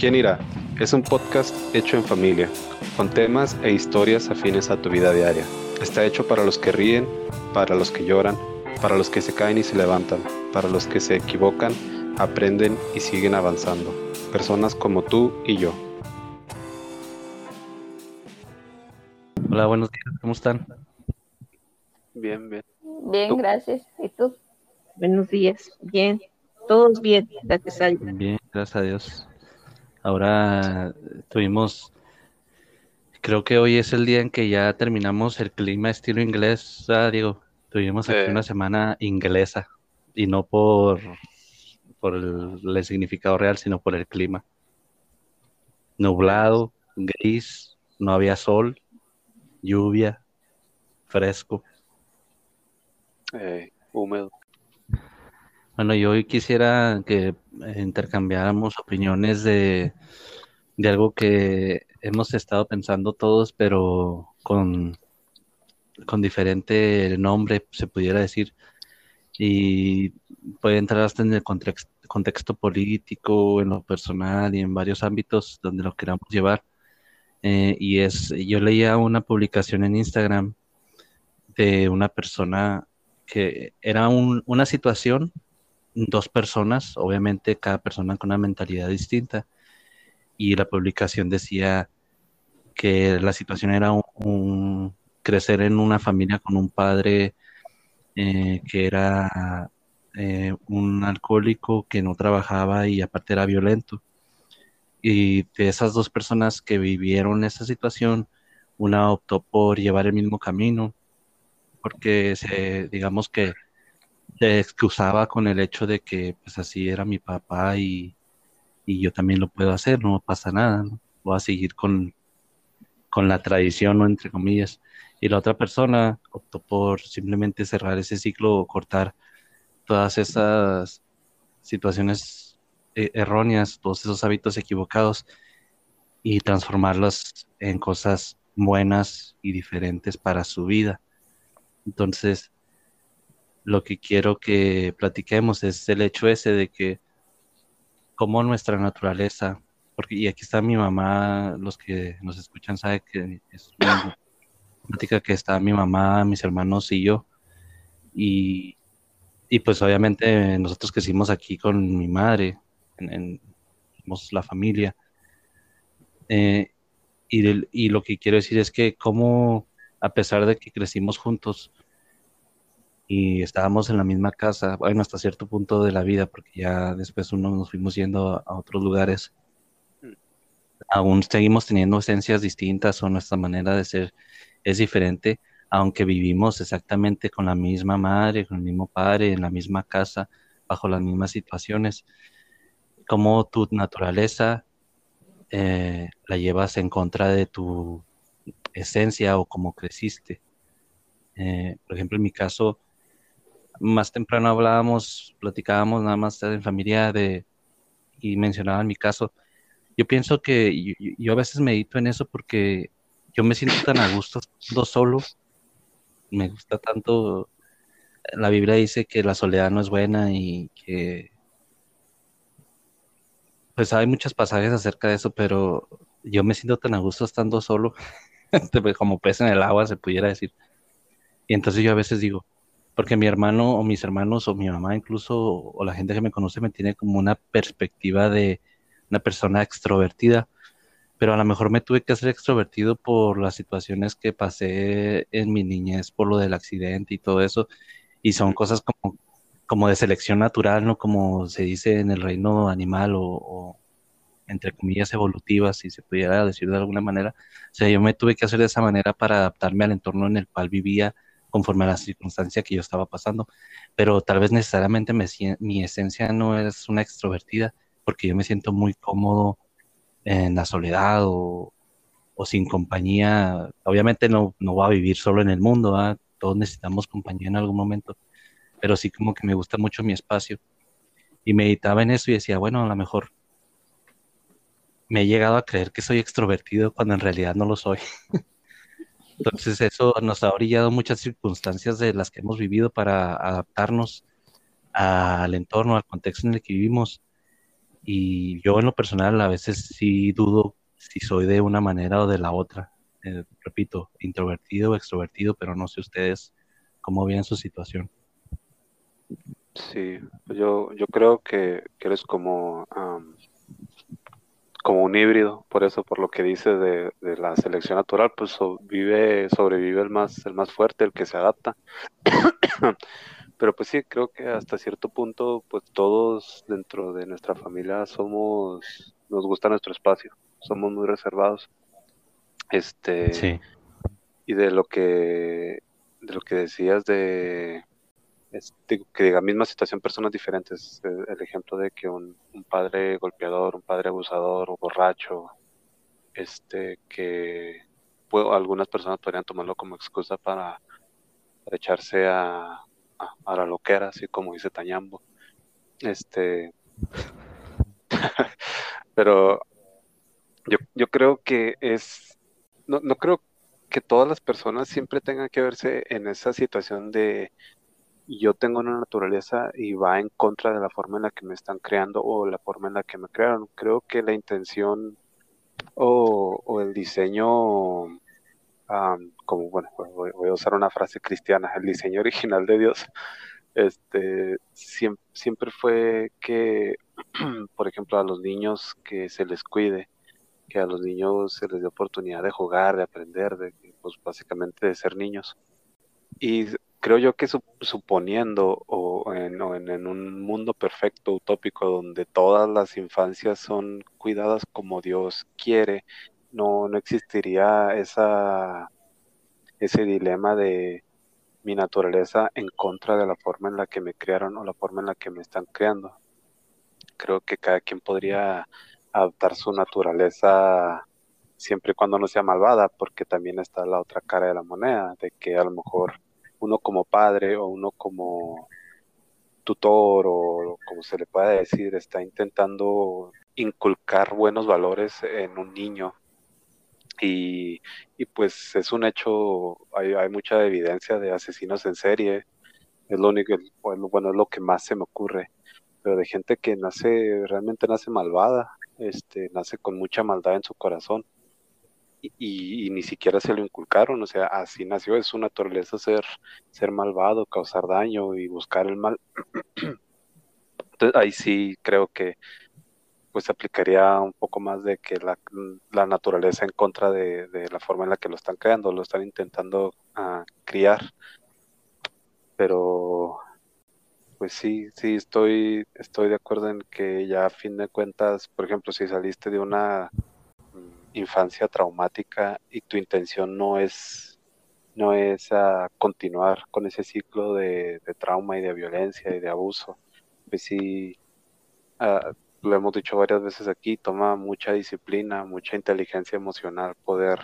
¿Quién irá? Es un podcast hecho en familia, con temas e historias afines a tu vida diaria. Está hecho para los que ríen, para los que lloran, para los que se caen y se levantan, para los que se equivocan, aprenden y siguen avanzando. Personas como tú y yo. Hola, buenos días, ¿cómo están? Bien, bien. Bien, gracias. ¿Y tú? Buenos días, bien, todos bien, gracias a Dios. Bien, gracias a Dios. Ahora tuvimos, creo que hoy es el día en que ya terminamos el clima estilo inglés, ah, digo, tuvimos aquí una semana inglesa y no por, por el, el significado real, sino por el clima. Nublado, gris, no había sol, lluvia, fresco. Eh, húmedo. Bueno, yo hoy quisiera que intercambiáramos opiniones de, de algo que hemos estado pensando todos, pero con, con diferente nombre, se pudiera decir. Y puede entrar hasta en el context- contexto político, en lo personal y en varios ámbitos donde lo queramos llevar. Eh, y es, yo leía una publicación en Instagram de una persona que era un- una situación dos personas, obviamente cada persona con una mentalidad distinta, y la publicación decía que la situación era un, crecer en una familia con un padre eh, que era eh, un alcohólico que no trabajaba y aparte era violento. Y de esas dos personas que vivieron esa situación, una optó por llevar el mismo camino, porque se, digamos que se excusaba con el hecho de que pues así era mi papá y, y yo también lo puedo hacer, no pasa nada, ¿no? Voy a seguir con, con la tradición, ¿no? Entre comillas. Y la otra persona optó por simplemente cerrar ese ciclo o cortar todas esas situaciones eh, erróneas, todos esos hábitos equivocados y transformarlos en cosas buenas y diferentes para su vida. Entonces, lo que quiero que platiquemos es el hecho ese de que como nuestra naturaleza, porque y aquí está mi mamá, los que nos escuchan saben que es una plática que está mi mamá, mis hermanos y yo, y, y pues obviamente nosotros crecimos aquí con mi madre, somos la familia, eh, y, y lo que quiero decir es que como a pesar de que crecimos juntos, y estábamos en la misma casa, bueno, hasta cierto punto de la vida, porque ya después uno nos fuimos yendo a, a otros lugares. Aún seguimos teniendo esencias distintas o nuestra manera de ser es diferente, aunque vivimos exactamente con la misma madre, con el mismo padre, en la misma casa, bajo las mismas situaciones. Como tu naturaleza eh, la llevas en contra de tu esencia o como creciste. Eh, por ejemplo, en mi caso, más temprano hablábamos, platicábamos nada más en familia de, y mencionaba en mi caso, yo pienso que yo a veces medito en eso porque yo me siento tan a gusto estando solo, me gusta tanto, la Biblia dice que la soledad no es buena y que, pues hay muchos pasajes acerca de eso, pero yo me siento tan a gusto estando solo, como pez en el agua se pudiera decir. Y entonces yo a veces digo, porque mi hermano o mis hermanos o mi mamá incluso o la gente que me conoce me tiene como una perspectiva de una persona extrovertida, pero a lo mejor me tuve que hacer extrovertido por las situaciones que pasé en mi niñez, por lo del accidente y todo eso, y son cosas como, como de selección natural, ¿no? Como se dice en el reino animal o, o entre comillas evolutivas, si se pudiera decir de alguna manera. O sea, yo me tuve que hacer de esa manera para adaptarme al entorno en el cual vivía conforme a la circunstancia que yo estaba pasando, pero tal vez necesariamente mi esencia no es una extrovertida, porque yo me siento muy cómodo en la soledad o, sin compañía. Obviamente no, no voy a vivir solo en el mundo. Todos necesitamos compañía en algún momento, pero sí como que me gusta mucho mi espacio. Y meditaba en eso y decía, bueno, a lo mejor me he llegado a creer que soy extrovertido cuando en realidad no lo soy. Entonces eso nos ha orillado muchas circunstancias de las que hemos vivido para adaptarnos al entorno, al contexto en el que vivimos. Y yo en lo personal a veces sí dudo si soy de una manera o de la otra. Eh, repito, introvertido o extrovertido, pero no sé ustedes cómo ven su situación. Sí, yo, yo creo que, eres como, como un híbrido, por eso, por lo que dice de, de la selección natural, pues vive, sobrevive el más, el más fuerte, el que se adapta. Pero pues sí, creo que hasta cierto punto, pues todos dentro de nuestra familia somos, nos gusta nuestro espacio, somos muy reservados. Este, sí. y de lo que, de lo que decías de, que diga misma situación, personas diferentes. El, ejemplo de que un, padre golpeador, un padre abusador o borracho, este, que algunas personas podrían tomarlo como excusa para, echarse a, a, la loquera, así como dice Tañambo. Este, pero yo, yo creo que es, no, no creo que todas las personas siempre tengan que verse en esa situación de yo tengo una naturaleza y va en contra de la forma en la que me están creando o la forma en la que me crearon. Creo que la intención o, el diseño, como bueno, voy, a usar una frase cristiana, el diseño original de Dios, este, siempre, siempre fue que, por ejemplo, a los niños que se les cuide, que a los niños se les dé oportunidad de jugar, de aprender, de, pues básicamente de ser niños. Y creo yo que suponiendo o, en, un mundo perfecto, utópico, donde todas las infancias son cuidadas como Dios quiere, no, no existiría esa, ese dilema de mi naturaleza en contra de la forma en la que me criaron o la forma en la que me están creando. Creo que cada quien podría adaptar su naturaleza siempre y cuando no sea malvada, porque también está la otra cara de la moneda, de que a lo mejor uno como padre o uno como tutor o como se le pueda decir, está intentando inculcar buenos valores en un niño. Y, pues es un hecho, hay, hay, mucha evidencia de asesinos en serie, es lo único, bueno, es lo que más se me ocurre, pero de gente que nace, realmente nace malvada, este, nace con mucha maldad en su corazón y, ni siquiera se lo inculcaron, o sea, así nació, es su naturaleza ser, ser malvado, causar daño y buscar el mal. Entonces ahí sí creo que pues aplicaría un poco más de que la, naturaleza en contra de, la forma en la que lo están creando, lo están intentando uh, criar. Pero pues sí, sí estoy, estoy de acuerdo en que ya a fin de cuentas, por ejemplo, si saliste de una infancia traumática y tu intención no es no es a continuar con ese ciclo de, trauma y de violencia y de abuso. Pues sí, ah, lo hemos dicho varias veces aquí, toma mucha disciplina, mucha inteligencia emocional poder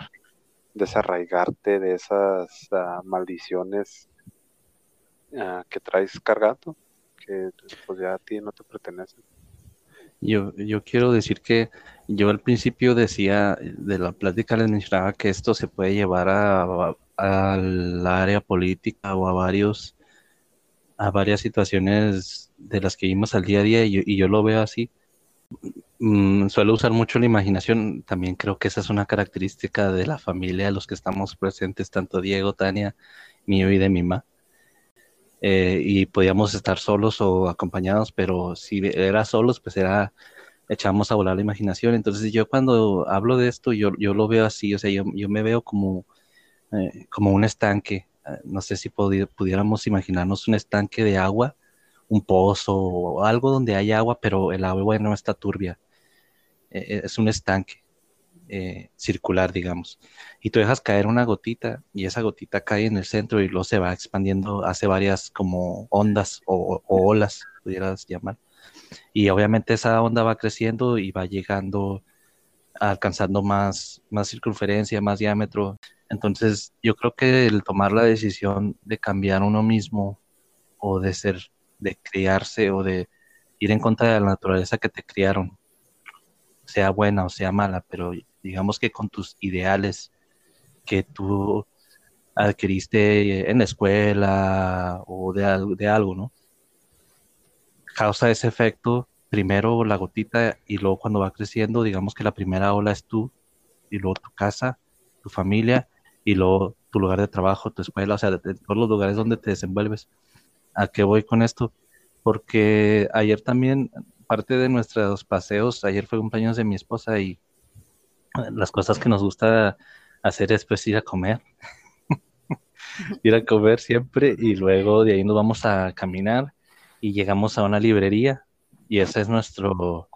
desarraigarte de esas ah, maldiciones ah, que traes cargando, que pues ya a ti no te pertenecen. Yo, yo quiero decir que yo al principio decía, de la plática les mencionaba que esto se puede llevar a, al área política o a varios a varias situaciones de las que vimos al día a día y yo, lo veo así. Mm, suelo usar mucho la imaginación, también creo que esa es una característica de la familia, de los que estamos presentes, tanto Diego, Tania, mío y de mi mamá. Eh, y podíamos estar solos o acompañados, pero si era solos, pues era, echamos a volar la imaginación. Entonces yo cuando hablo de esto, yo, yo lo veo así, o sea, yo, yo me veo como, eh, como un estanque. Ah, no sé si pudiéramos imaginarnos un estanque de agua, un pozo o algo donde hay agua, pero el agua no está turbia. Eh, es un estanque. Eh, circular, digamos. Y tú dejas caer una gotita y esa gotita cae en el centro y luego se va expandiendo, hace varias como ondas o, olas, pudieras llamar. Y obviamente esa onda va creciendo y va llegando, alcanzando más, más circunferencia, más diámetro. Entonces yo creo que el tomar la decisión de cambiar uno mismo o de ser, de criarse o de ir en contra de la naturaleza que te criaron, sea buena o sea mala, pero digamos que con tus ideales que tú adquiriste en la escuela o de, de algo, ¿no? Causa ese efecto primero la gotita y luego cuando va creciendo, digamos que la primera ola es tú y luego tu casa, tu familia y luego tu lugar de trabajo, tu escuela, o sea, de, todos los lugares donde te desenvuelves. ¿A qué voy con esto? Porque ayer también, parte de nuestros paseos, ayer fue cumpleaños de mi esposa y las cosas que nos gusta hacer es pues ir a comer. ir a comer siempre y luego de ahí nos vamos a caminar y llegamos a una librería y ese es nuestro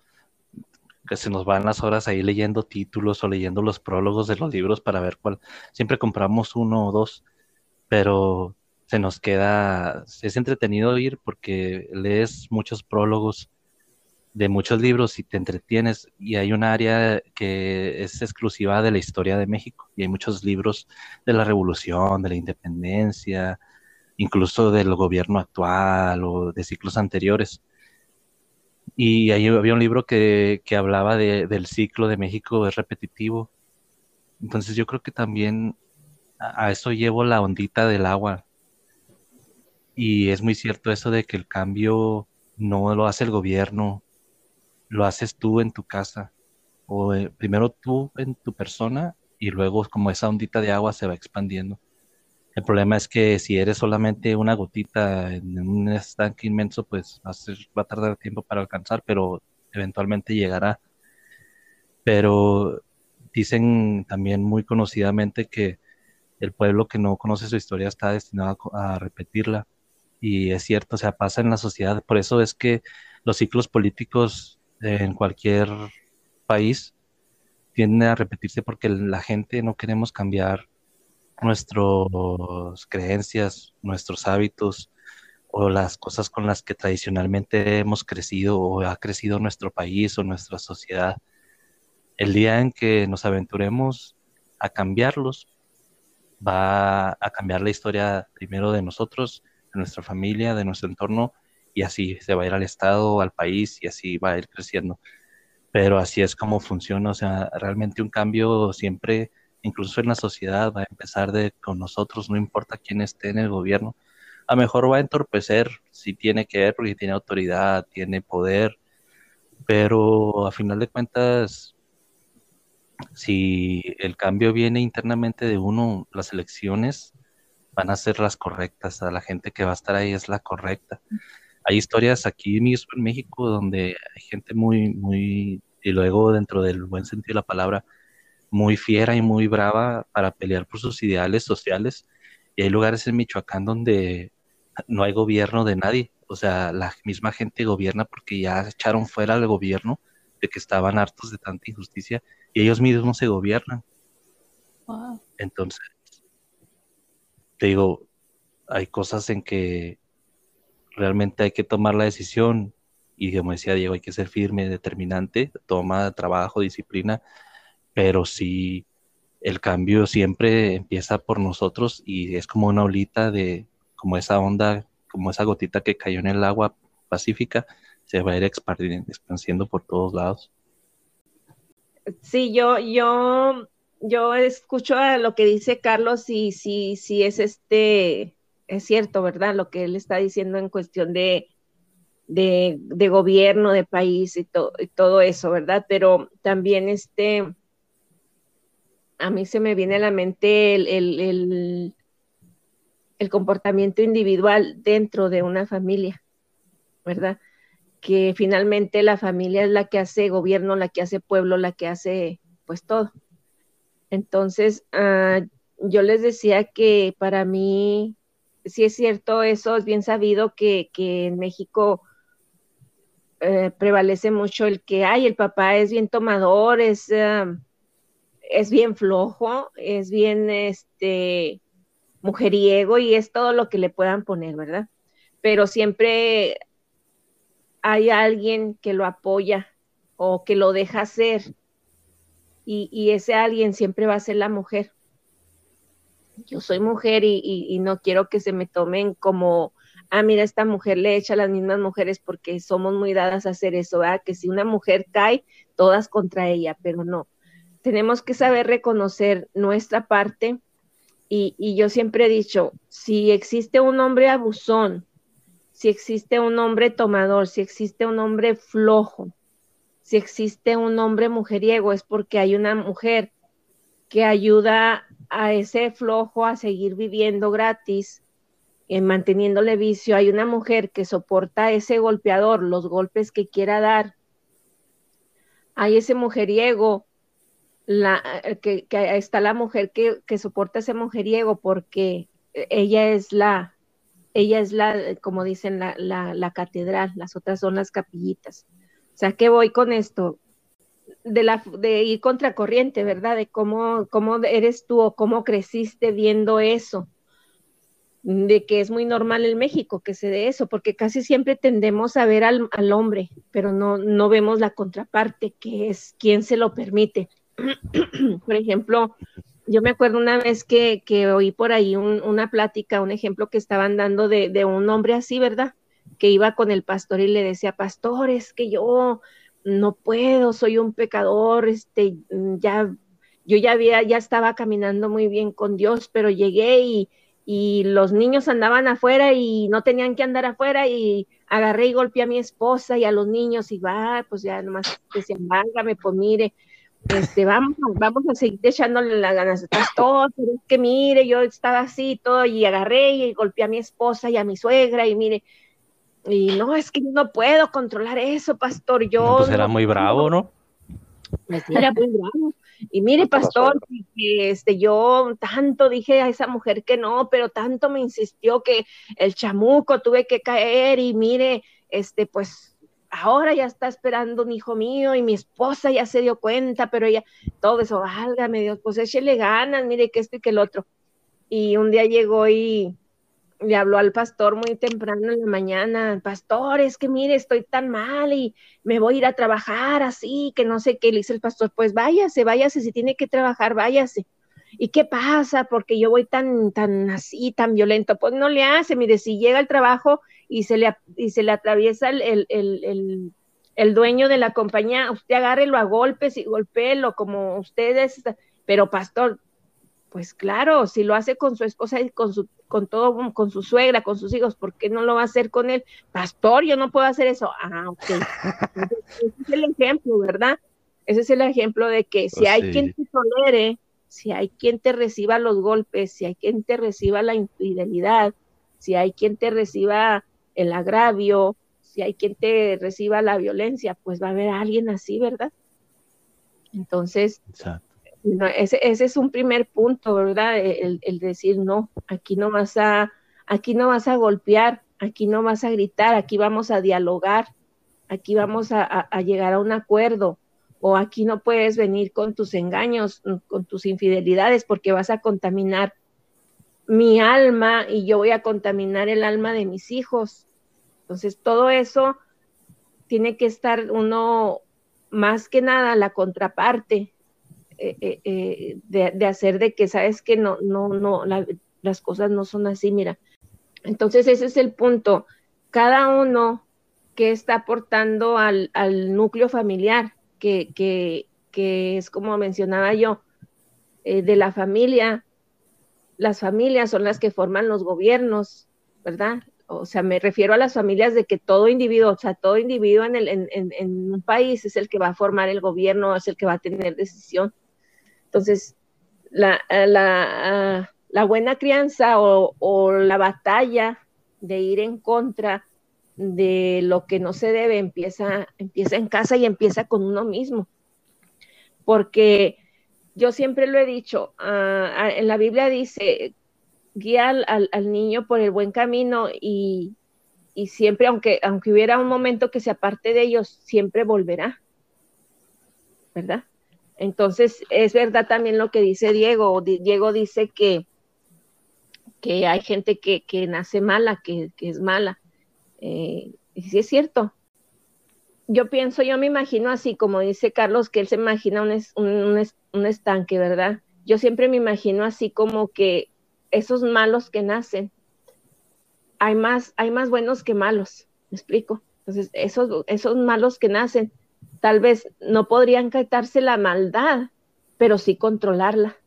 que se nos van las horas ahí leyendo títulos o leyendo los prólogos de los libros para ver cuál. Siempre compramos uno o dos, pero se nos queda, es entretenido ir porque lees muchos prólogos de muchos libros y te entretienes y hay un área que es exclusiva de la historia de México y hay muchos libros de la revolución, de la independencia, incluso del gobierno actual o de ciclos anteriores. Y ahí había un libro que, que hablaba de, del ciclo de México es repetitivo. Entonces yo creo que también a, eso llevo la ondita del agua. Y es muy cierto eso de que el cambio no lo hace el gobierno, lo haces tú en tu casa. O eh, primero tú en tu persona y luego como esa ondita de agua se va expandiendo. El problema es que si eres solamente una gotita en un estanque inmenso, pues va a, ser- va a tardar tiempo para alcanzar, pero eventualmente llegará. Pero dicen también muy conocidamente que el pueblo que no conoce su historia está destinado a, a repetirla. Y es cierto, o sea, pasa en la sociedad. Por eso es que los ciclos políticos en cualquier país tienden a repetirse porque la gente no queremos cambiar nuestras creencias, nuestros hábitos o las cosas con las que tradicionalmente hemos crecido o ha crecido nuestro país o nuestra sociedad. El día en que nos aventuremos a cambiarlos, va a cambiar la historia primero de nosotros, de nuestra familia, de nuestro entorno, y así se va a ir al Estado, al país, y así va a ir creciendo. Pero así es como funciona, o sea, realmente un cambio siempre, incluso en la sociedad, va a empezar de con nosotros, no importa quién esté en el gobierno. A mejor va a entorpecer si tiene que ver, porque tiene autoridad, tiene poder, pero a final de cuentas, si el cambio viene internamente de uno, las elecciones van a ser las correctas, a la gente que va a estar ahí es la correcta. Hay historias aquí mismo en México donde hay gente muy, muy, y luego dentro del buen sentido de la palabra, muy fiera y muy brava para pelear por sus ideales sociales. Y hay lugares en Michoacán donde no hay gobierno de nadie. O sea, la misma gente gobierna porque ya echaron fuera al gobierno de que estaban hartos de tanta injusticia y ellos mismos se gobiernan. Wow. Entonces, te digo, hay cosas en que realmente hay que tomar la decisión y como decía Diego, hay que ser firme, determinante, toma trabajo, disciplina, pero sí el cambio siempre empieza por nosotros y es como una olita de, como esa onda, como esa gotita que cayó en el agua pacífica, se va a ir expandiendo, por todos lados. Sí, yo, yo, yo escucho a lo que dice Carlos y sí, sí es este, es cierto, ¿verdad? Lo que él está diciendo en cuestión de, de, de gobierno, de país y todo eso, ¿verdad? Pero también este, a mí se me viene a la mente el, el, comportamiento individual dentro de una familia, ¿verdad? Que finalmente la familia es la que hace gobierno, la que hace pueblo, la que hace pues todo. Entonces, ah, yo les decía que para mí, sí es cierto, eso es bien sabido que, que en México eh, prevalece mucho el que, ay, el papá es bien tomador, es, ah, es bien flojo, es bien este mujeriego y es todo lo que le puedan poner, ¿verdad? Pero siempre hay alguien que lo apoya o que lo deja hacer y, y ese alguien siempre va a ser la mujer. Yo soy mujer y, y- y no quiero que se me tomen como, ah, mira, esta mujer le echa a las mismas mujeres porque somos muy dadas a hacer eso, ¿verdad? Que si una mujer cae, todas contra ella, pero no. Tenemos que saber reconocer nuestra parte y, yo siempre he dicho, si existe un hombre abusón, si existe un hombre tomador, si existe un hombre flojo, si existe un hombre mujeriego, es porque hay una mujer que ayuda a ese flojo a seguir viviendo gratis, en manteniéndole vicio. Hay una mujer que soporta ese golpeador, los golpes que quiera dar. Hay ese mujeriego, la, que, está la mujer que, soporta ese mujeriego porque ella es la, ella es la, como dicen, la, la, catedral, las otras son las capillitas. O sea, ¿qué voy con esto? de, la, de ir contracorriente, ¿verdad? De cómo, cómo eres tú o cómo creciste viendo eso, de que es muy normal en México que se dé eso, porque casi siempre tendemos a ver al, al hombre, pero no, no vemos la contraparte, que es quien se lo permite. por ejemplo, yo me acuerdo una vez que, que oí por ahí un, una plática, un ejemplo que estaban dando de, de un hombre así, ¿verdad? Que iba con el pastor y le decía, pastor, es que yo no puedo, soy un pecador, este, ya, yo ya había, ya estaba caminando muy bien con Dios, pero llegué y, y los niños andaban afuera y no tenían que andar afuera y agarré y golpeé a mi esposa y a los niños y va, pues ya nomás decían, válgame, pues mire, este, vamos, vamos a seguir echándole las ganas, todo, pero es que mire, yo estaba así todo y agarré y golpeé a mi esposa y a mi suegra y mire, y no, es que yo no puedo controlar eso, pastor. Yo. pues era muy bravo, ¿no? Era muy bravo. Y mire, pastor, que, este, yo tanto dije a esa mujer que no, pero tanto me insistió que el chamuco tuve que caer y mire, este, pues ahora ya está esperando un hijo mío y mi esposa ya se dio cuenta, pero ella, todo eso, válgame Dios, pues échele ganas, mire que esto y que el otro. Y un día llegó y, le habló al pastor muy temprano en la mañana, pastor, es que mire, estoy tan mal y me voy a ir a trabajar así, que no sé qué, le dice el pastor, pues váyase, váyase, si tiene que trabajar, váyase. ¿Y qué pasa? Porque yo voy tan, tan así, tan violento. Pues no le hace, mire, si llega al trabajo y se le, y se le atraviesa el, el, el, el dueño de la compañía, usted agárrelo a golpes y golpéelo como ustedes, pero pastor, pues claro, si lo hace con su esposa y con su, con todo, con su suegra, con sus hijos, ¿por qué no lo va a hacer con él? Pastor, yo no puedo hacer eso. Ah, ok. ese es el ejemplo, ¿verdad? Ese es el ejemplo de que si pues hay quien te tolere, si hay quien te reciba los golpes, si hay quien te reciba la infidelidad, si hay quien te reciba el agravio, si hay quien te reciba la violencia, pues va a haber alguien así, ¿verdad? Entonces, Exacto ese, ese, es un primer punto, ¿verdad? El, el, decir, no, aquí no vas a, aquí no vas a golpear, aquí no vas a gritar, aquí vamos a dialogar, aquí vamos a, a, llegar a un acuerdo, o aquí no puedes venir con tus engaños, con tus infidelidades, porque vas a contaminar mi alma y yo voy a contaminar el alma de mis hijos. Entonces, todo eso tiene que estar uno más que nada la contraparte, eh, eh, eh, de, hacer de que sabes que no, no, no, las cosas no son así, mira. Entonces ese es el punto. Cada uno que está aportando al, al núcleo familiar, que, que, que, es como mencionaba yo, de la familia, las familias son las que forman los gobiernos, ¿verdad? O sea, me refiero a las familias de que todo individuo, o sea, todo individuo en, el, en, en, un país es el que va a formar el gobierno, es el que va a tener decisión. Entonces, la, eh, la, la buena crianza o, o, la batalla de ir en contra de lo que no se debe empieza, empieza en casa y empieza con uno mismo. Porque yo siempre lo he dicho, uh, en la Biblia dice, guía al, niño por el buen camino y, y siempre, aunque, aunque hubiera un momento que se aparte de ellos, siempre volverá. ¿Verdad? Entonces, es verdad también lo que dice Diego. Diego dice que, que hay gente que, que nace mala, que, que es mala. Eh, y sí es cierto. Yo pienso, yo me imagino así, como dice Carlos, que él se imagina un, un, un estanque, ¿verdad? Yo siempre me imagino así como que esos malos que nacen, hay más, hay más buenos que malos, ¿me explico? Entonces, esos, esos malos que nacen, tal vez no podrían quitarse la maldad, pero sí controlarla.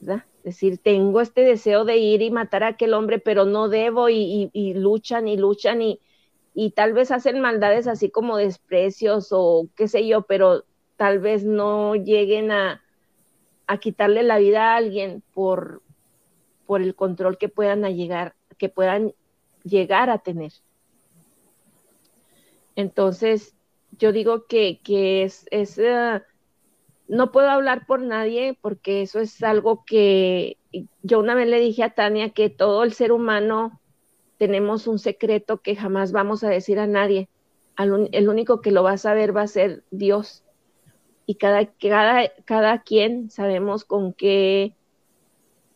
¿verdad? decir, tengo este deseo de ir y matar a aquel hombre, pero no debo y, luchan y luchan y, y tal vez hacen maldades así como desprecios o qué sé yo, pero tal vez no lleguen a, a quitarle la vida a alguien por, por el control que puedan llegar, que puedan llegar a tener. Entonces, yo digo que, que es, es uh, no puedo hablar por nadie porque eso es algo que yo una vez le dije a Tania que todo el ser humano tenemos un secreto que jamás vamos a decir a nadie. el único que lo va a saber va a ser Dios. Y cada, cada, cada quien sabemos con qué,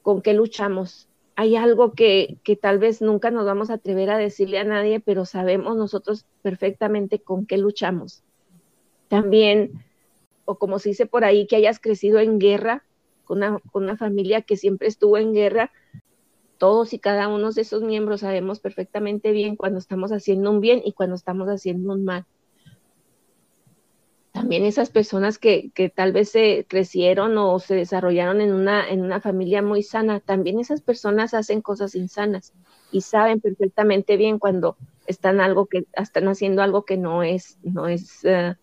con qué luchamos. Hay algo que, que tal vez nunca nos vamos a atrever a decirle a nadie, pero sabemos nosotros perfectamente con qué luchamos. También o como se dice por ahí, que hayas crecido en guerra, con una, familia que siempre estuvo en guerra, todos y cada uno de esos miembros sabemos perfectamente bien cuando estamos haciendo un bien y cuando estamos haciendo un mal. También esas personas que, que, tal vez se crecieron o se desarrollaron en una, en una familia muy sana, también esas personas hacen cosas insanas y saben perfectamente bien cuando están algo que están haciendo algo que no es, no es eh,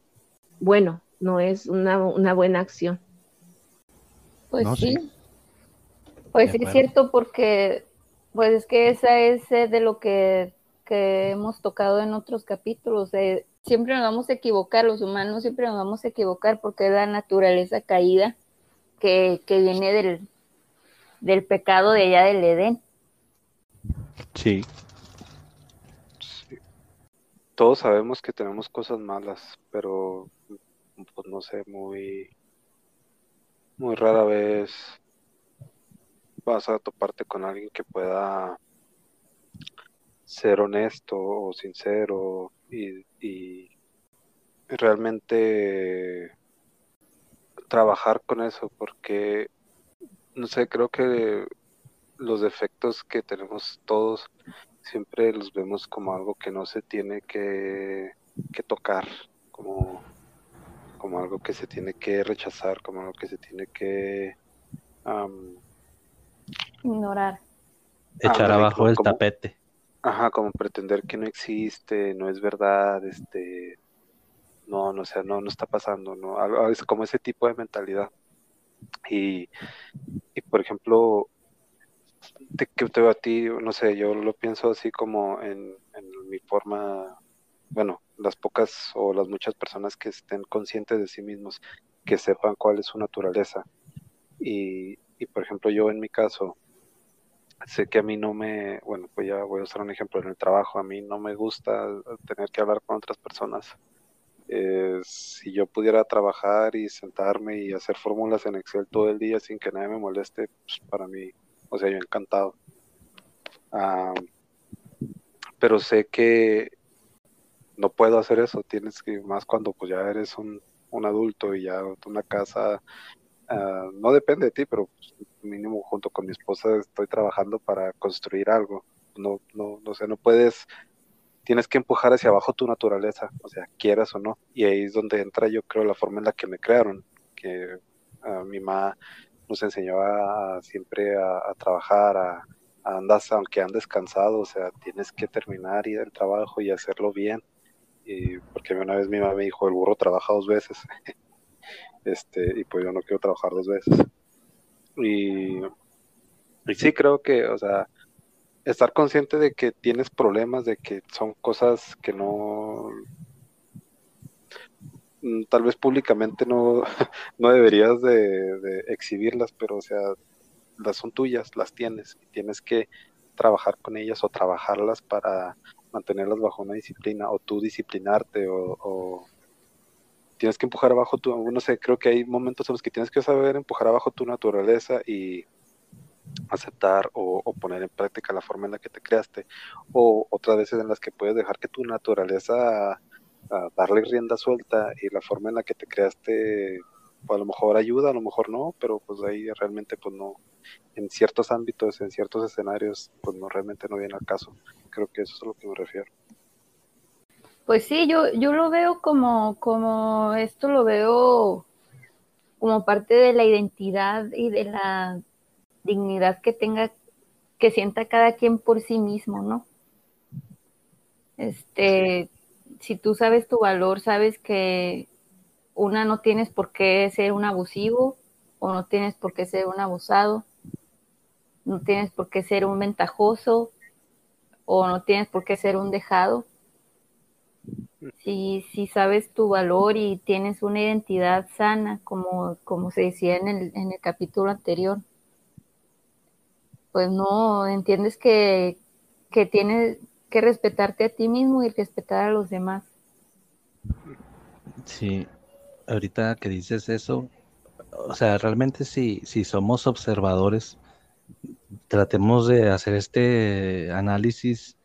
bueno no es una, buena acción. Pues sí. Pues sí, es cierto, porque pues es que esa es eh, de lo que, hemos tocado en otros capítulos. siempre nos vamos a equivocar, los humanos siempre nos vamos a equivocar porque es la naturaleza caída que, viene del, del pecado de allá del Edén. Sí. sí. Todos sabemos que tenemos cosas malas, pero pues no sé, muy, muy rara vez vas a toparte con alguien que pueda ser honesto o sincero y, realmente trabajar con eso porque no sé creo que los defectos que tenemos todos siempre los vemos como algo que no se tiene que, que tocar como como algo que se tiene que rechazar, como algo que se tiene que ignorar. Echar abajo el tapete. Ajá, como pretender que no existe, no es verdad, este, no, no, sé, no, no está pasando, no, es como ese tipo de mentalidad. Y, y por ejemplo, te, que te veo a ti, no sé, yo lo pienso así como en, en mi forma bueno, las pocas o las muchas personas que estén conscientes de sí mismos, que sepan cuál es su naturaleza. Y, y por ejemplo, yo en mi caso, sé que a mí no me, bueno, pues ya voy a usar un ejemplo en el trabajo, a mí no me gusta tener que hablar con otras personas. Eh, si yo pudiera trabajar y sentarme y hacer fórmulas en Excel todo el día sin que nadie me moleste, pues para mí, o sea, yo encantado. Ah, pero sé que no puedo hacer eso, tienes que, más cuando pues ya eres un, adulto y ya una casa, ah, no depende de ti, pero pues, mínimo junto con mi esposa estoy trabajando para construir algo. No, no, no sé, no puedes, tienes que empujar hacia abajo tu naturaleza, o sea, quieras o no. Y ahí es donde entra yo creo la forma en la que me crearon, que a mi mamá nos enseñaba siempre a, trabajar, a, andas, aunque andes cansado, o sea, tienes que terminar y el trabajo y hacerlo bien y porque una vez mi mamá me dijo, el burro trabaja dos veces, este, y pues yo no quiero trabajar dos veces. Y, sí creo que, o sea, estar consciente de que tienes problemas, de que son cosas que no, mm, tal vez públicamente no, no deberías de, de, exhibirlas, pero o sea, las son tuyas, las tienes, y tienes que trabajar con ellas o trabajarlas para mantenerlas bajo una disciplina o tú disciplinarte o, tienes que empujar abajo tu, no sé, creo que hay momentos en los que tienes que saber empujar abajo tu naturaleza y aceptar o, poner en práctica la forma en la que te creaste o otras veces en las que puedes dejar que tu naturaleza darle rienda suelta y la forma en la que te creaste pues, a lo mejor ayuda, a lo mejor no, pero pues ahí realmente pues no, en ciertos ámbitos, en ciertos escenarios, pues no realmente no viene al caso. Creo que eso es a lo que me refiero. Pues sí, yo, yo lo veo como, como esto lo veo como parte de la identidad y de la dignidad que tenga, que sienta cada quien por sí mismo, ¿no? Este, si tú sabes tu valor, sabes que una no tienes por qué ser un abusivo o no tienes por qué ser un abusado, no tienes por qué ser un ventajoso o no tienes por qué ser un dejado. Si, si sabes tu valor y tienes una identidad sana, como, como se decía en el, en el capítulo anterior, pues no entiendes que, que tienes que respetarte a ti mismo y respetar a los demás. Sí, ahorita que dices eso, o sea, realmente si, si somos observadores, tratemos de hacer este análisis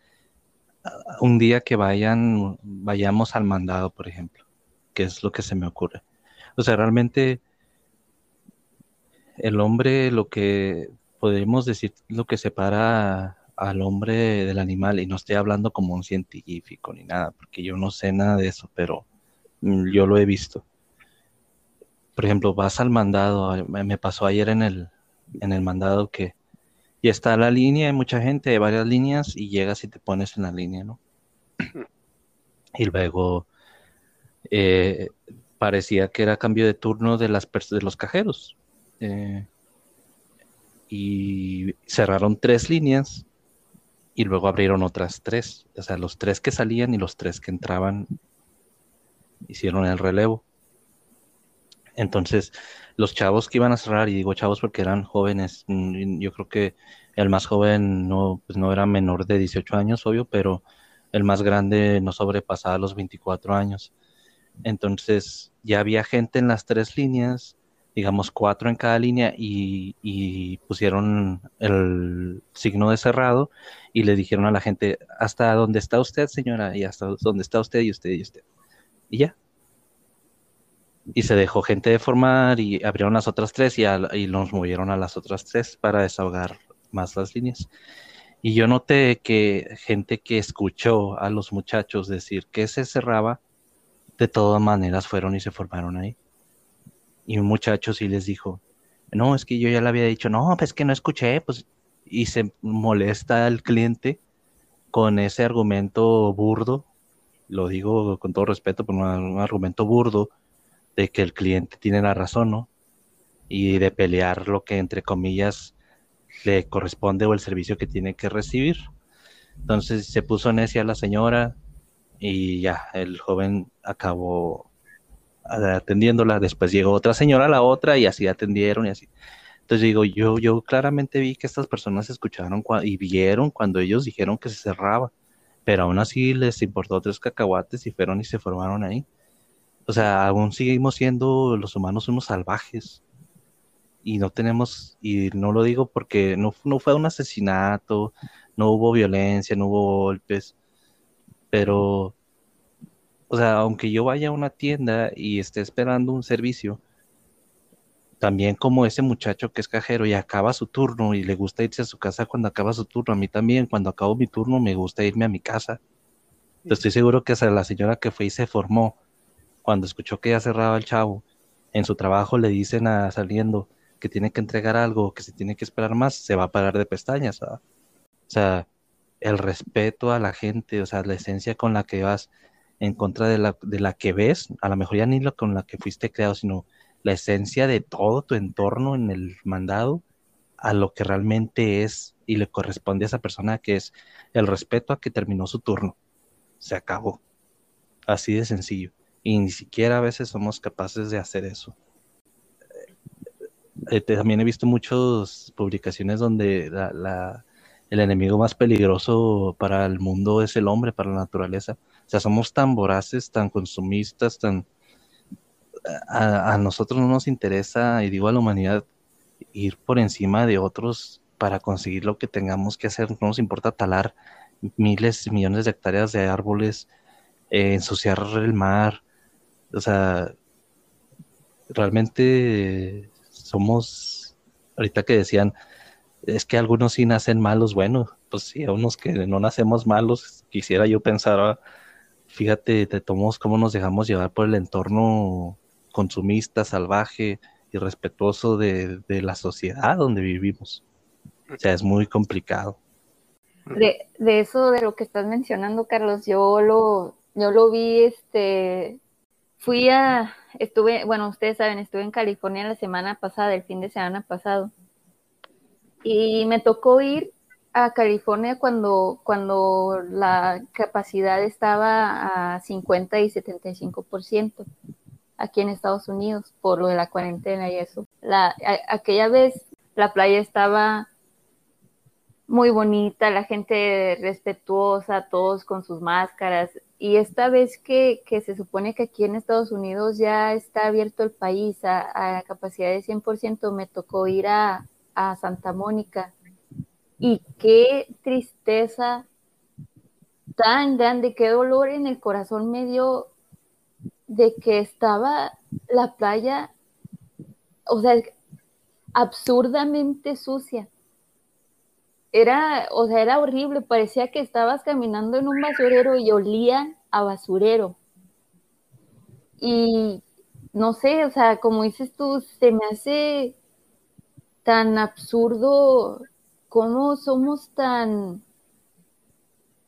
un día que vayan, vayamos al mandado, por ejemplo, que es lo que se me ocurre. O sea, realmente el hombre, lo que podemos decir, lo que separa al hombre del animal, y no estoy hablando como un científico ni nada, porque yo no sé nada de eso, pero mm, yo lo he visto. Por ejemplo, vas al mandado, me pasó ayer en el, en el mandado que y está la línea, hay mucha gente, hay varias líneas y llegas y te pones en la línea, ¿no? Y luego eh, parecía que era cambio de turno de, las de los cajeros. Eh, y cerraron tres líneas y luego abrieron otras tres. O sea, los tres que salían y los tres que entraban hicieron el relevo. Entonces, los chavos que iban a cerrar, y digo chavos porque eran jóvenes, mm, yo creo que el más joven no, pues no era menor de 18 años, obvio, pero el más grande no sobrepasaba los 24 años. Entonces, ya había gente en las tres líneas, digamos cuatro en cada línea, y, y pusieron el signo de cerrado y le dijeron a la gente, hasta dónde está usted, señora, y hasta dónde está usted y usted y usted. Y ya, y se dejó gente de formar y abrieron las otras tres y, y nos movieron a las otras tres para desahogar más las líneas. Y yo noté que gente que escuchó a los muchachos decir que se cerraba, de todas maneras fueron y se formaron ahí. Y un muchacho sí les dijo, no, es que yo ya le había dicho, no, pues que no escuché, pues, y se molesta el cliente con ese argumento burdo, lo digo con todo respeto, pero un argumento burdo, de que el cliente tiene la razón, ¿no? Y de pelear lo que entre comillas le corresponde o el servicio que tiene que recibir. Entonces se puso necia la señora y ya, el joven acabó atendiéndola. Después llegó otra señora, la otra, y así atendieron y así. Entonces digo, yo, yo claramente vi que estas personas escucharon y vieron cuando ellos dijeron que se cerraba, pero aún así les importó tres cacahuates y fueron y se formaron ahí o sea, aún seguimos siendo los humanos unos salvajes. Y no tenemos, y no lo digo porque no, no fue un asesinato, no hubo violencia, no hubo golpes, pero, o sea, aunque yo vaya a una tienda y esté esperando un servicio, también como ese muchacho que es cajero y acaba su turno y le gusta irse a su casa cuando acaba su turno, a mí también cuando acabo mi turno me gusta irme a mi casa. estoy seguro que hasta la señora que fue y se formó cuando escuchó que ya cerraba el chavo, en su trabajo le dicen a saliendo que tiene que entregar algo, que se tiene que esperar más, se va a parar de pestañas. O sea, el respeto a la gente, o sea, la esencia con la que vas en contra de la, de la que ves, a lo mejor ya ni lo con la que fuiste creado, sino la esencia de todo tu entorno en el mandado a lo que realmente es y le corresponde a esa persona, que es el respeto a que terminó su turno. Se acabó. Así de sencillo y ni siquiera a veces somos capaces de hacer eso. Eh, también he visto muchas publicaciones donde el enemigo más peligroso para el mundo es el hombre, para la naturaleza. O sea, somos tan voraces, tan consumistas, tan... A, a nosotros no nos interesa, y digo a la humanidad, ir por encima de otros para conseguir lo que tengamos que hacer. No nos importa talar miles, millones de hectáreas de árboles, eh, ensuciar el mar, o sea, realmente somos, ahorita que decían, es que algunos sí nacen malos, bueno, pues sí, a unos que no nacemos malos, quisiera yo pensar, ah, fíjate, te tomamos cómo nos dejamos llevar por el entorno consumista, salvaje, y respetuoso de, la sociedad donde vivimos. O sea, es muy complicado. De, de, eso de lo que estás mencionando, Carlos, yo lo, yo lo vi, este, fui a, estuve, bueno, ustedes saben, estuve en California la semana pasada, el fin de semana pasado, y me tocó ir a California cuando, cuando la capacidad estaba a 50 y 75% aquí en Estados Unidos por lo de la cuarentena y eso. La, aquella vez la playa estaba muy bonita, la gente respetuosa, todos con sus máscaras. Y esta vez que, que se supone que aquí en Estados Unidos ya está abierto el país a, a capacidad de 100%, me tocó ir a, a Santa Mónica y qué tristeza tan grande, qué dolor en el corazón me dio de que estaba la playa, o sea, absurdamente sucia. Era, o sea, era horrible, parecía que estabas caminando en un basurero y olía a basurero. Y no sé, o sea, como dices tú, se me hace tan absurdo cómo somos tan,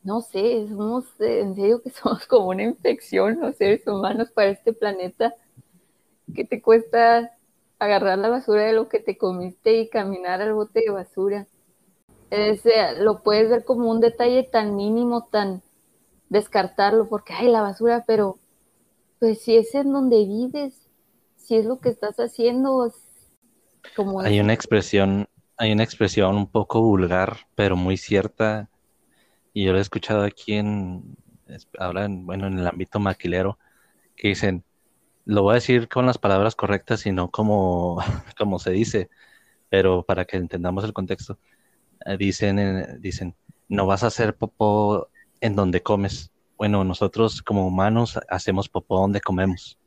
no sé, somos, en serio que somos como una infección los seres humanos para este planeta, que te cuesta agarrar la basura de lo que te comiste y caminar al bote de basura. Lo puedes ver como un detalle tan mínimo, tan descartarlo, porque hay la basura, pero pues si es en donde vives, si es lo que estás haciendo, como... Hay una expresión hay una expresión un poco vulgar, pero muy cierta, y yo lo he escuchado aquí en, hablan, bueno, en el ámbito maquilero, que dicen, lo voy a decir con las palabras correctas y no como, como se dice, pero para que entendamos el contexto, eh, dicen, eh, dicen, no vas a hacer popó en donde comes. Bueno, nosotros como humanos hacemos popó donde comemos.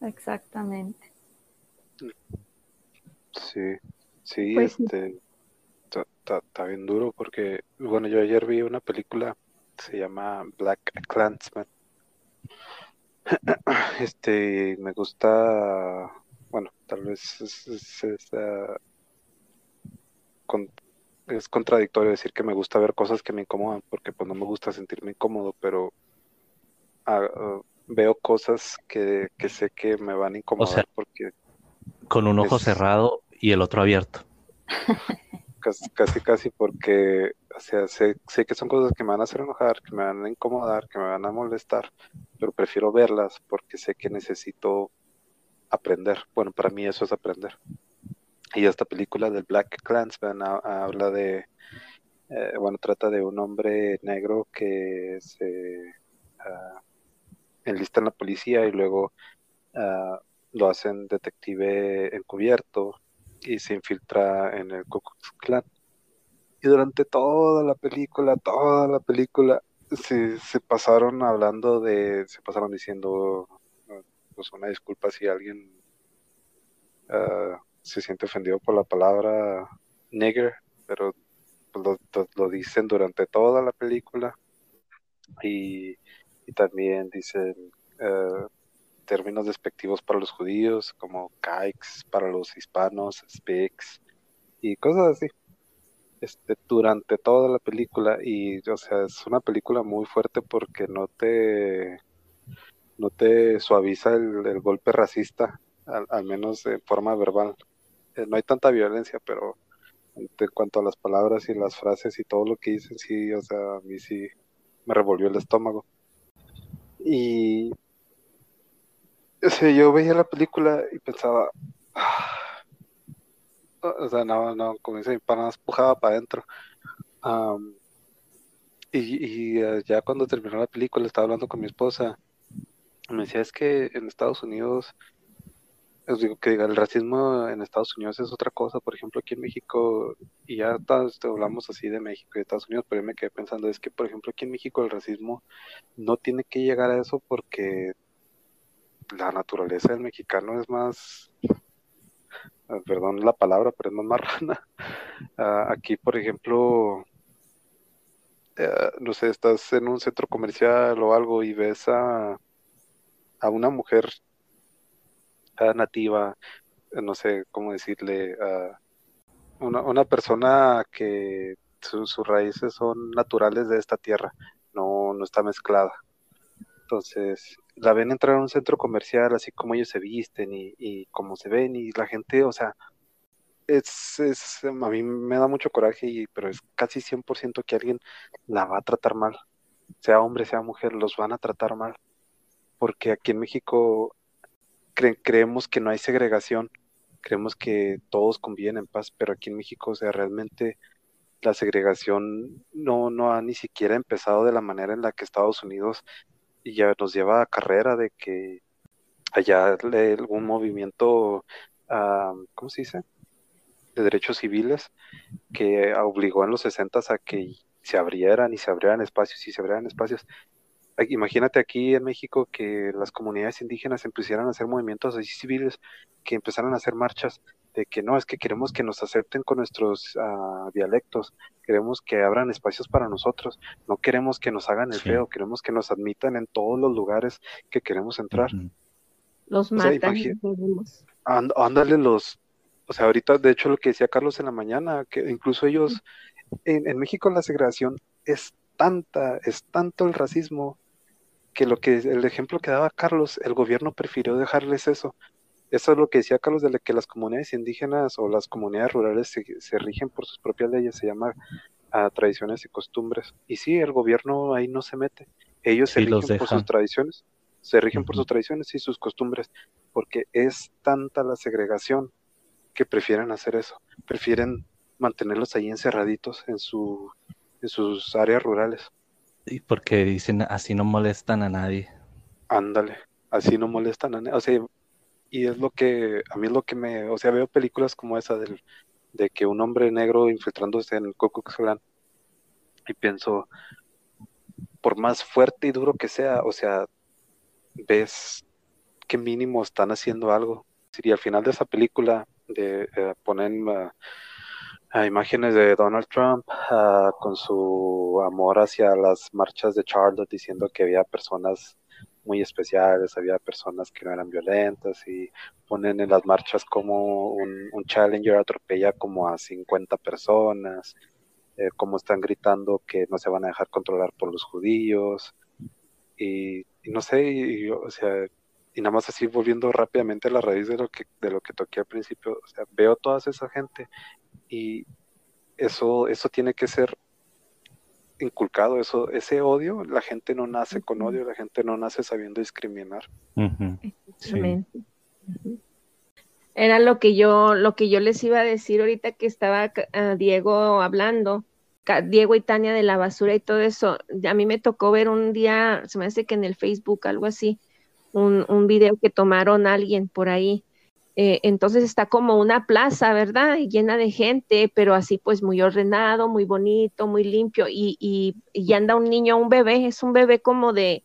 Exactamente. Sí. Sí, pues este, está bien duro porque, bueno, yo ayer vi una película, se llama Black Clansman. Este, me gusta, bueno, tal vez es, ah, es, contradictorio decir que me gusta ver cosas que me incomodan, porque pues no me gusta sentirme incómodo, pero ah, ah, veo cosas que, sé que me van a incomodar porque... Con un ojo cerrado y el otro abierto. Casi, casi, porque, o sea, sé, que son cosas que me van a hacer enojar, que me van a incomodar, que me van a molestar, pero prefiero verlas porque sé que necesito aprender. Bueno, para mí eso es aprender. Y esta película del Black Clansman habla de, eh, bueno, trata de un hombre negro que se uh, enlista en la policía y luego ah, lo hacen detective encubierto y se infiltra en el Ku Klux Y durante toda la película, toda la película, se, se pasaron hablando de, se pasaron diciendo, pues una disculpa si alguien ah, se siente ofendido por la palabra nigger, pero pues, lo, dicen durante toda la película. Y, también dicen, uh, términos despectivos para los judíos, como kikes para los hispanos, speaks y cosas así. Este, durante toda la película y o sea es una película muy fuerte porque no te no te suaviza el, golpe racista al, menos en forma verbal eh, no hay tanta violencia pero en, cuanto a las palabras y las frases y todo lo que dicen sí o sea a mí sí me revolvió el estómago y yo veía la película y pensaba, ah", o sea, no, no, como dice mi pana, pujaba para adentro. y, eh, ya cuando terminó la película, estaba hablando con mi esposa, me decía, es que en Estados Unidos, digo que el racismo en Estados Unidos es otra cosa, por ejemplo, aquí en México, y ya hablamos así de México y Estados Unidos, pero yo me quedé pensando, es que, por ejemplo, aquí en México el racismo no tiene que llegar a eso porque la naturaleza del mexicano es más, ah, perdón la palabra, pero es más marrana. Ah, aquí, por ejemplo, eh, no sé, estás en un centro comercial o algo y ves a, a una mujer nativa no sé cómo decirle, a una, una persona que sus raíces son naturales de esta tierra, no, no está mezclada. Entonces, la ven entrar a un centro comercial, así como ellos se visten y, y cómo se ven, y la gente, o sea, es, es, a mí me da mucho coraje, y, pero es casi 100% que alguien la va a tratar mal, sea hombre, sea mujer, los van a tratar mal, porque aquí en México creemos que no hay segregación, creemos que todos conviven en paz, pero aquí en México, o sea, realmente la segregación no, no ha ni siquiera empezado de la manera en la que Estados Unidos ya nos lleva a carrera de que allá algún movimiento, ¿cómo se dice? De derechos civiles que obligó en los 60 a que se abrieran y se abrieran espacios y se abrieran espacios. Imagínate aquí en México que las comunidades indígenas empezaran a hacer movimientos así civiles, que empezaran a hacer marchas de que no, es que queremos que nos acepten con nuestros uh, dialectos, queremos que abran espacios para nosotros, no queremos que nos hagan el feo, queremos que nos admitan en todos los lugares que queremos entrar. Los matan. ándale los, o sea, ahorita de hecho lo que decía Carlos en la mañana, que incluso ellos, en, en México la segregación es tanta, es tanto el racismo, que lo que el ejemplo que daba Carlos, el gobierno prefirió dejarles eso, eso es lo que decía Carlos, de que las comunidades indígenas o las comunidades rurales se, rigen por sus propias leyes, se llama a tradiciones y costumbres. Y sí, el gobierno ahí no se mete. Ellos se rigen por sus tradiciones, se rigen por sus tradiciones y sus costumbres, porque es tanta la segregación que prefieren hacer eso. Prefieren mantenerlos ahí encerraditos en, su, en sus áreas rurales. Porque dicen así no molestan a nadie. Ándale, así no molestan a nadie. O sea, y es lo que, a mí es lo que me, o sea, veo películas como esa del, de que un hombre negro infiltrándose en el Ku y pienso, por más fuerte y duro que sea, o sea, ves que mínimo están haciendo algo. Y al final de esa película de, eh, ponen uh, imágenes de Donald Trump ah, con su amor hacia las marchas de Charlotte diciendo que había personas muy especiales, había personas que no eran violentas y ponen en las marchas como un, Challenger atropella como a 50 personas, eh, como están gritando que no se van a dejar controlar por los judíos. Y, no sé, y, o sea, y nada más así volviendo rápidamente a la raíz de lo que de lo que toqué al principio, o sea, veo toda esa gente y eso eso tiene que ser inculcado eso, ese odio, la gente no nace con odio, la gente no nace sabiendo discriminar. Era lo que yo, lo que yo les iba a decir ahorita que estaba ah, Diego hablando, Diego y Tania de la basura y todo eso. A mí me tocó ver un día, se me hace que en el Facebook, algo así, un, un video que tomaron alguien por ahí eh, entonces está como una plaza, ¿verdad? Y llena de gente, pero así pues muy ordenado, muy bonito, muy limpio. Y, y, anda un niño, un bebé, es un bebé como de,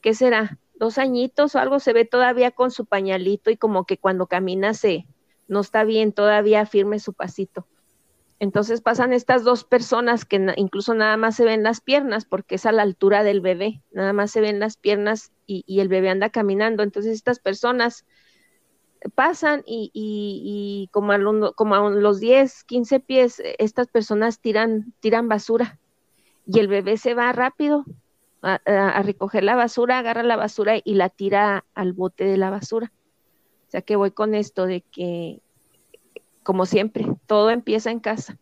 ¿qué será? Dos añitos o algo, se ve todavía con su pañalito y como que cuando camina se, no está bien, todavía firme su pasito. Entonces pasan estas dos personas que incluso nada más se ven las piernas porque es a la altura del bebé, nada más se ven las piernas y, y el bebé anda caminando. Entonces estas personas pasan y, como, a como a los 10, 15 pies, eh, estas personas tiran, tiran basura y el bebé se va rápido a, recoger la basura, agarra la basura y la tira al bote de la basura. O sea que voy con esto de que, como siempre, todo empieza en casa.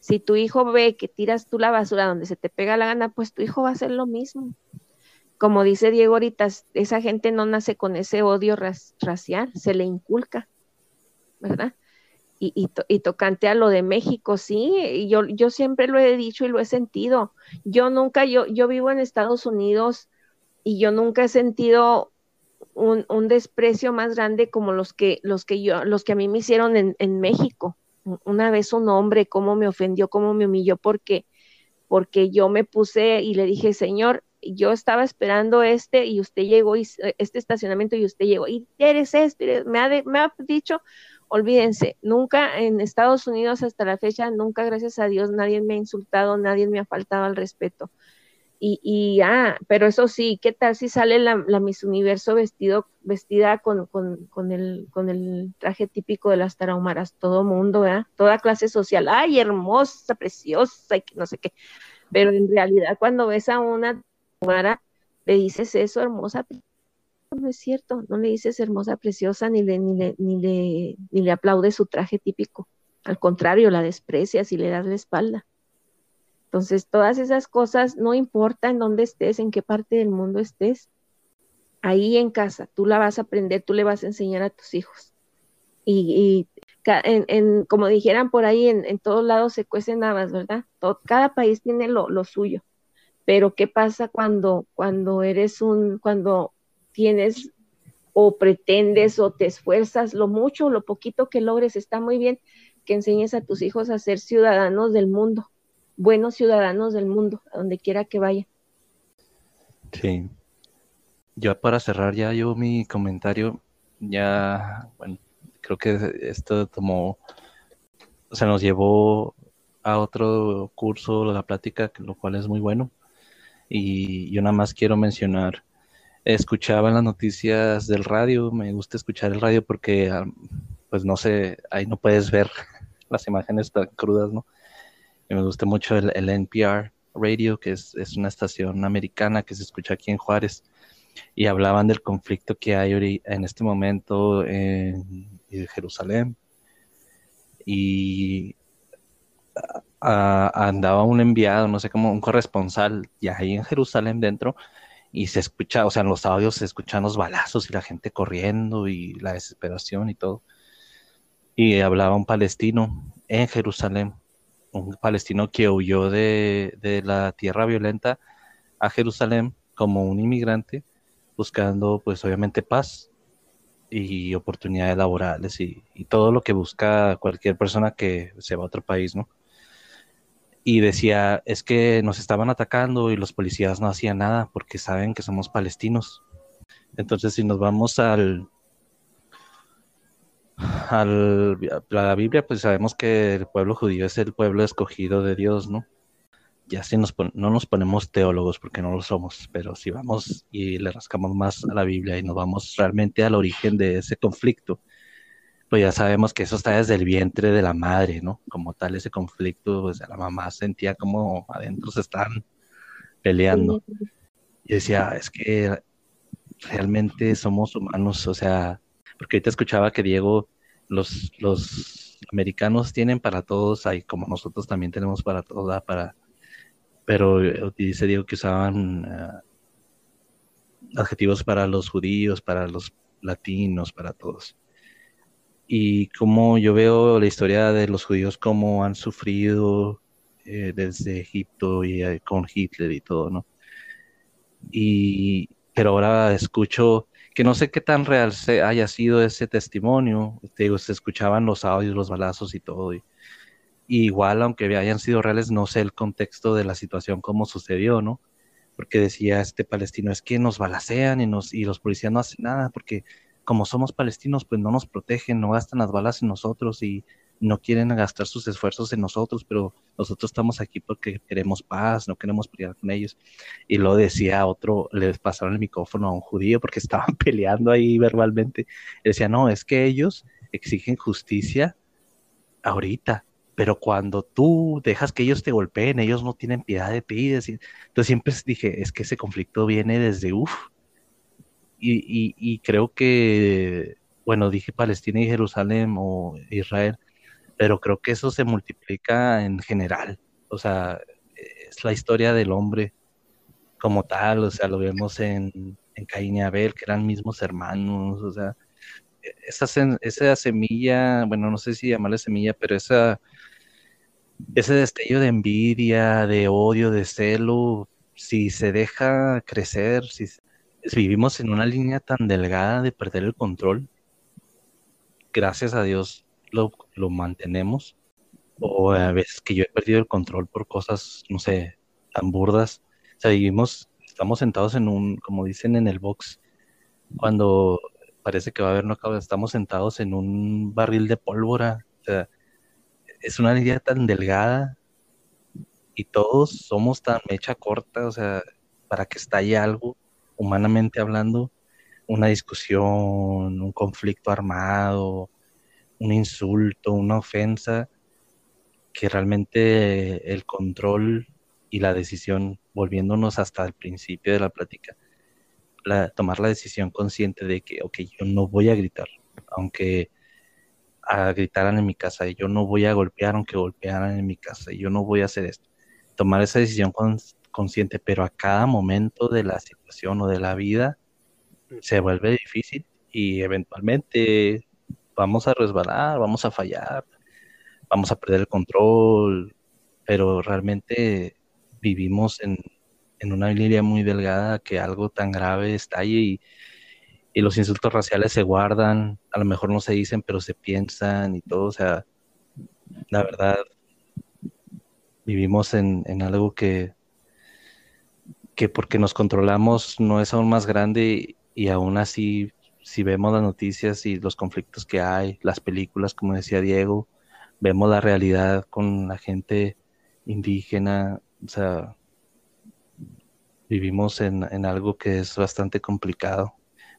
Si tu hijo ve que tiras tú la basura donde se te pega la gana, pues tu hijo va a hacer lo mismo como dice Diego ahorita, esa gente no nace con ese odio racial, se le inculca, ¿verdad? Y, y, tocante a lo de México, sí, yo, yo siempre lo he dicho y lo he sentido. Yo nunca, yo, yo vivo en Estados Unidos y yo nunca he sentido un, un, desprecio más grande como los que, los que yo, los que a mí me hicieron en, en México. Una vez un hombre, cómo me ofendió, cómo me humilló, porque, porque yo me puse y le dije, Señor, yo estaba esperando este y usted llegó, y, eh, este estacionamiento y usted llegó, y eres este, me ha, me ha dicho, olvídense, nunca en Estados Unidos hasta la fecha, nunca gracias a Dios nadie me ha insultado, nadie me ha faltado al respeto. Y, y, ah, pero eso sí, ¿qué tal si sale la, la Miss Universo vestido, vestida con, con, con, el, con el traje típico de las tarahumaras? Todo mundo, ¿verdad? Toda clase social. ¡Ay, hermosa, preciosa! Y no sé qué. Pero en realidad, cuando ves a una le dices eso, hermosa. No es cierto, no le dices hermosa, preciosa, ni le, ni le, ni le, ni le aplaudes su traje típico. Al contrario, la desprecias y le das la espalda. Entonces, todas esas cosas, no importa en dónde estés, en qué parte del mundo estés, ahí en casa, tú la vas a aprender, tú le vas a enseñar a tus hijos. Y, en, como dijeran por ahí, en, todos lados se cuecen habas, ¿verdad? cada país tiene lo, suyo. Pero ¿qué pasa cuando, cuando eres un, cuando tienes o pretendes o te esfuerzas, lo mucho o lo poquito que logres, está muy bien que enseñes a tus hijos a ser ciudadanos del mundo, buenos ciudadanos del mundo, a donde quiera que vaya. Sí. Yo para cerrar ya yo mi comentario, ya, bueno, creo que esto tomó, o sea, nos llevó a otro curso, la plática, lo cual es muy bueno. Y yo nada más quiero mencionar, escuchaba las noticias del radio, me gusta escuchar el radio porque, ah, pues no sé, ahí no puedes ver las imágenes tan crudas, ¿no? me gusta mucho el, NPR Radio, que es, una estación americana que se escucha aquí en Juárez, y hablaban del conflicto que hay en este momento en, Jerusalén. Y andaba un enviado, no sé cómo, un corresponsal, y ahí en Jerusalén dentro, y se escucha, o sea, en los audios se escuchan los balazos y la gente corriendo y la desesperación y todo. Y hablaba un palestino en Jerusalén un palestino que huyó de, la tierra violenta a Jerusalén como un inmigrante, buscando pues obviamente paz y oportunidades laborales y, todo lo que busca cualquier persona que se va a otro país, ¿no? Y decía, es que nos estaban atacando y los policías no hacían nada porque saben que somos palestinos. Entonces, si nos vamos al, al, a la Biblia, pues sabemos que el pueblo judío es el pueblo escogido de Dios, ¿no? Ya si nos no nos ponemos teólogos porque no lo somos, pero si vamos y le rascamos más a la Biblia y nos vamos realmente al origen de ese conflicto, pues ya sabemos que eso está desde el vientre de la madre, ¿no? Como tal, ese conflicto, pues la mamá sentía como adentro se están peleando. Y decía, es que realmente somos humanos, o sea, porque ahorita escuchaba que Diego, los, los americanos tienen para todos, ahí como nosotros también tenemos para todos, para, pero eh, dice Diego que usaban eh, adjetivos para los judíos, para los latinos, para todos. Y como yo veo la historia de los judíos, cómo han sufrido eh, desde Egipto y con Hitler y todo, ¿no? Y, pero ahora escucho que no sé qué tan real se haya sido ese testimonio. Te digo, se escuchaban los audios, los balazos y todo. Igual, aunque hayan sido reales, no sé el contexto de la situación, cómo sucedió, ¿no? Porque decía este palestino, es que nos balacean y, nos, y los policías no hacen nada, porque como somos palestinos, pues no nos protegen, no gastan las balas en nosotros y no quieren gastar sus esfuerzos en nosotros, pero nosotros estamos aquí porque queremos paz, no queremos pelear con ellos. Y lo decía otro, les pasaron el micrófono a un judío porque estaban peleando ahí verbalmente. Decía, no, es que ellos exigen justicia ahorita, pero cuando tú dejas que ellos te golpeen, ellos no tienen piedad de ti. Entonces siempre dije, es que ese conflicto viene desde uff. Y, y creo que, bueno, dije Palestina y Jerusalén o Israel, pero creo que eso se multiplica en general. O sea, es la historia del hombre como tal, o sea, lo vemos en, en Caín y Abel, que eran mismos hermanos, o sea, esa, esa semilla, bueno, no sé si llamarle semilla, pero esa, ese destello de envidia, de odio, de celo, si se deja crecer, si, si vivimos en una línea tan delgada de perder el control, gracias a Dios lo, lo mantenemos, o a veces que yo he perdido el control por cosas, no sé, tan burdas. O sea, vivimos, estamos sentados en un, como dicen en el box, cuando parece que va a haber no estamos sentados en un barril de pólvora. O sea, es una línea tan delgada y todos somos tan mecha corta, o sea, para que estalle algo, humanamente hablando, una discusión, un conflicto armado, un insulto, una ofensa, que realmente el control y la decisión, volviéndonos hasta el principio de la plática, tomar la decisión consciente de que, ok, yo no voy a gritar, aunque a gritaran en mi casa, yo no voy a golpear aunque golpearan en mi casa, yo no voy a hacer esto. Tomar esa decisión consciente, pero a cada momento de la situación o de la vida se vuelve difícil y eventualmente vamos a resbalar, vamos a fallar, vamos a perder el control, pero realmente vivimos en, en una línea muy delgada que algo tan grave estalle y, y los insultos raciales se guardan, a lo mejor no se dicen, pero se piensan y todo, o sea, la verdad, vivimos en, en algo que, que porque nos controlamos no es aún más grande y aún así, si vemos las noticias y los conflictos que hay, las películas, como decía Diego, vemos la realidad con la gente indígena, o sea, vivimos en, en, algo que es bastante complicado.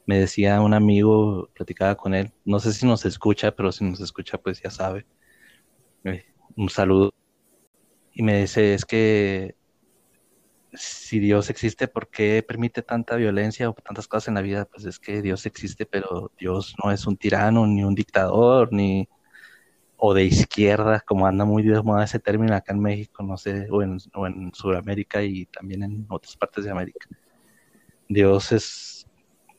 Me decía un amigo, platicaba con él, no sé si nos escucha, pero si nos escucha, pues ya sabe. Eh, un saludo. Y me dice, es que si Dios existe, ¿por qué permite tanta violencia o tantas cosas en la vida? Pues es que Dios existe, pero Dios no es un tirano, ni un dictador, ni o de izquierda, como anda muy de moda ese término acá en México, no sé, o en, o en Sudamérica y también en otras partes de América. Dios es,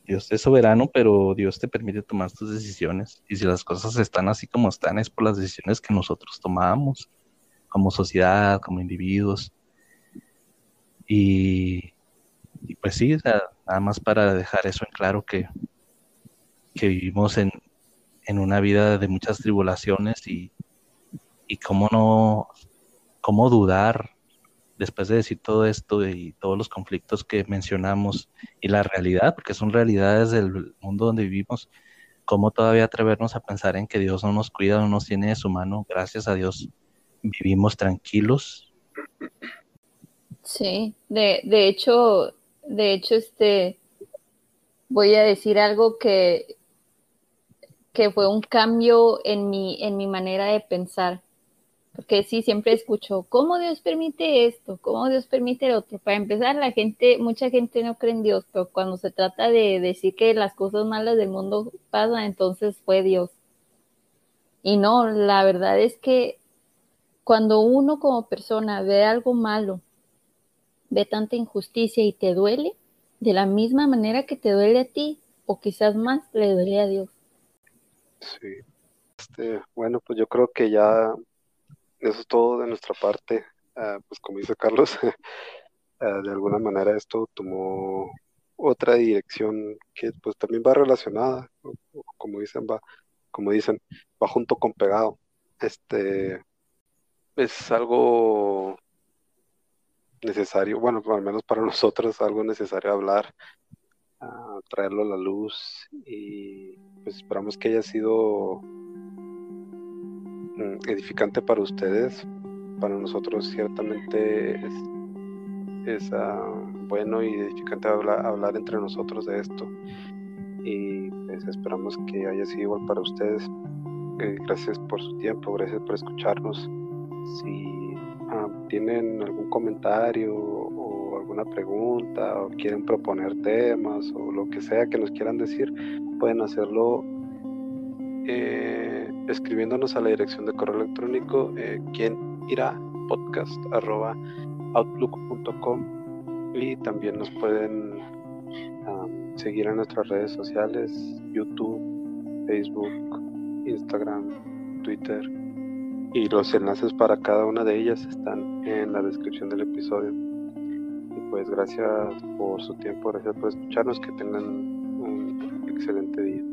Dios es soberano, pero Dios te permite tomar tus decisiones. Y si las cosas están así como están, es por las decisiones que nosotros tomamos, como sociedad, como individuos. Y, pues sí, nada más para dejar eso en claro que, que vivimos en, en una vida de muchas tribulaciones y, y cómo no, cómo dudar después de decir todo esto y todos los conflictos que mencionamos y la realidad, porque son realidades del mundo donde vivimos, cómo todavía atrevernos a pensar en que Dios no nos cuida, no nos tiene de su mano, gracias a Dios vivimos tranquilos. Sí, de, de hecho, de hecho, este, voy a decir algo que que fue un cambio en mi, en mi manera de pensar. Porque sí, siempre escucho, ¿cómo Dios permite esto? ¿Cómo Dios permite el otro? Para empezar, la gente, mucha gente no cree en Dios, pero cuando se trata de decir que las cosas malas del mundo pasan, entonces fue Dios. Y no, la verdad es que cuando uno como persona ve algo malo, ve tanta injusticia y te duele, de la misma manera que te duele a ti, o quizás más, le duele a Dios. Sí. Este, bueno, pues yo creo que ya eso es todo de nuestra parte. Ah, pues como dice Carlos, ah, de alguna manera esto tomó otra dirección que pues también va relacionada, como dicen, va, como dicen, va junto con pegado. Este es algo necesario, bueno, al menos para nosotros algo necesario hablar a traerlo a la luz y pues esperamos que haya sido mm, edificante para ustedes. Para nosotros ciertamente es, es ah, bueno y edificante hablar, hablar, entre nosotros de esto y pues esperamos que haya sido igual para ustedes. Eh, gracias por su tiempo, gracias por escucharnos. Si ah, tienen algún comentario alguna pregunta o quieren proponer temas o lo que sea que nos quieran decir, pueden hacerlo eh, escribiéndonos a la dirección de correo electrónico eh, quien irá podcast arroba outlook.com y también nos pueden ah, seguir en nuestras redes sociales YouTube, Facebook, Instagram, Twitter y los enlaces para cada una de ellas están en la descripción del episodio pues gracias por su tiempo, gracias por escucharnos, que tengan un excelente día.